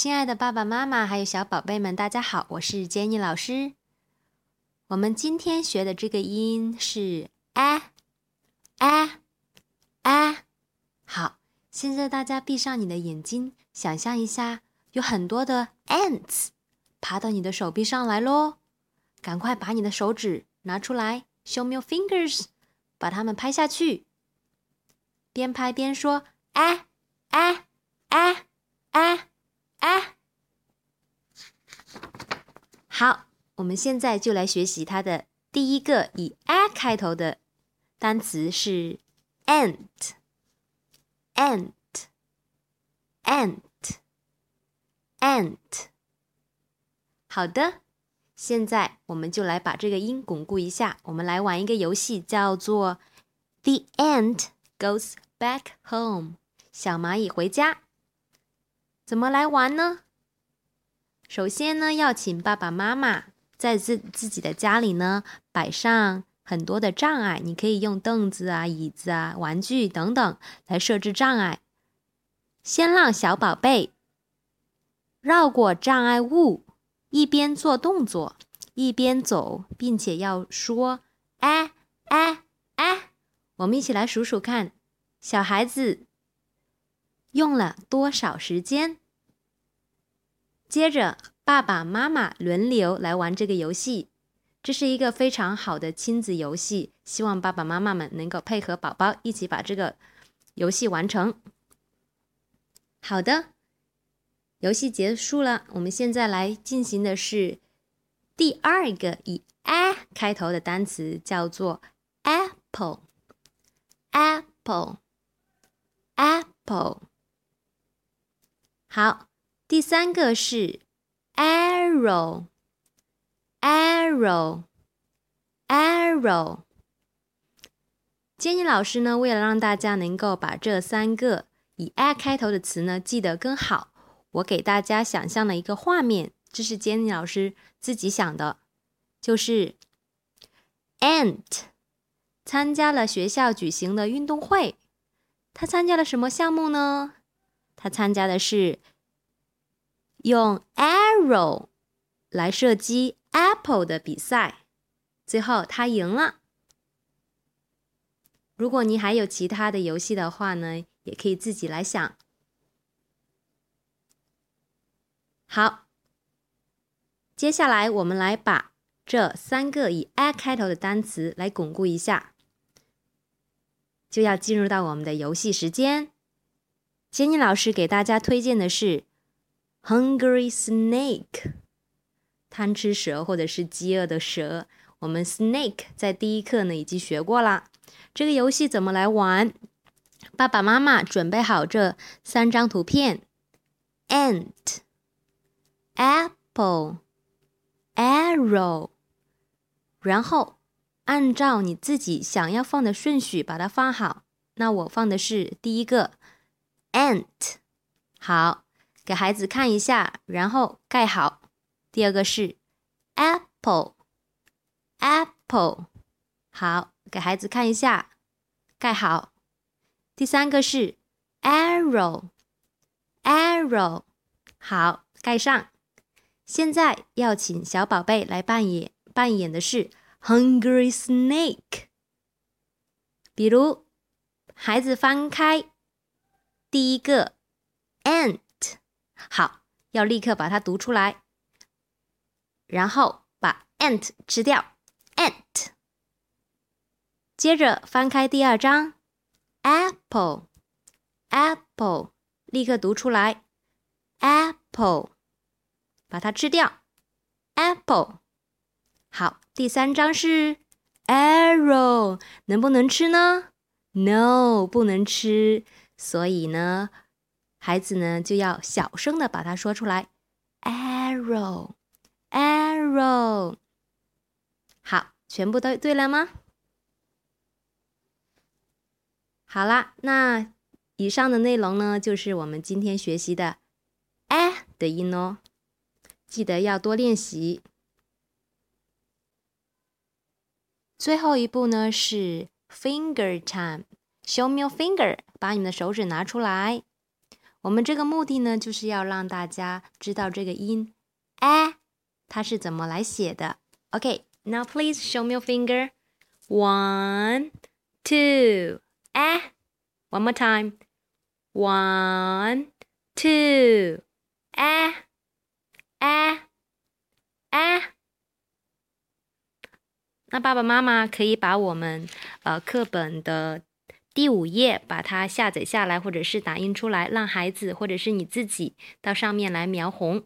亲爱的爸爸妈妈还有小宝贝们，大家好，我是 Jenny 老师。我们今天学的这个音是 a a a。好，现在大家闭上你的眼睛，想象一下，有很多的 ants 爬到你的手臂上来喽。赶快把你的手指拿出来，show me your fingers，把它们拍下去。边拍边说，a a a a a。好，我们现在就来学习它的第一个以 a 开头的单词是 ant，ant，ant，ant。好的。现在我们就来把这个音巩固一下。我们来玩一个游戏，叫做 "The ant goes back home"，小蚂蚁回家。怎么来玩呢？首先呢，要请爸爸妈妈在自自己的家里呢摆上很多的障碍。你可以用凳子啊、椅子啊、玩具等等来设置障碍。先让小宝贝绕过障碍物。一边做动作，一边走，并且要说“哎哎哎”，我们一起来数数看，小孩子用了多少时间？接着，爸爸妈妈轮流来玩这个游戏，这是一个非常好的亲子游戏，希望爸爸妈妈们能够配合宝宝一起把这个游戏完成。好的。游戏结束了，我们现在来进行的是第二个以 a 开头的单词，叫做 apple，apple，apple。好，第三个是 arrow，arrow，arrow。建议老师呢，为了让大家能够把这三个以 a 开头的词呢记得更好。我给大家想象了一个画面，这是 Jenny 老师自己想的，就是 Ant 参加了学校举行的运动会。他参加了什么项目呢？他参加的是用 arrow 来射击 apple 的比赛，最后他赢了。如果你还有其他的游戏的话呢，也可以自己来想。好，接下来我们来把这三个以 a 开头的单词来巩固一下，就要进入到我们的游戏时间。杰尼老师给大家推荐的是 “hungry snake”，贪吃蛇或者是饥饿的蛇。我们 “snake” 在第一课呢已经学过了。这个游戏怎么来玩？爸爸妈妈准备好这三张图片，ant。Apple, arrow，然后按照你自己想要放的顺序把它放好。那我放的是第一个 ant，好，给孩子看一下，然后盖好。第二个是 apple，apple，好，给孩子看一下，盖好。第三个是 arrow，arrow，好，盖上。现在要请小宝贝来扮演，扮演的是 Hungry Snake。比如，孩子翻开第一个 ant，好，要立刻把它读出来，然后把 ant 吃掉，ant。接着翻开第二张 apple，apple，立刻读出来，apple。把它吃掉，apple。好，第三张是 arrow，能不能吃呢？No，不能吃。所以呢，孩子呢就要小声的把它说出来，arrow，arrow。好，全部都对了吗？好啦，那以上的内容呢，就是我们今天学习的 a 的音哦。记得要多练习。最后一步呢是 finger time，show me your finger，把你们的手指拿出来。我们这个目的呢，就是要让大家知道这个音 a 它是怎么来写的。OK，now please show me your finger. One, two, a. One more time. One, two, a, a, a. 那爸爸妈妈可以把我们呃课本的第五页把它下载下来，或者是打印出来，让孩子或者是你自己到上面来描红。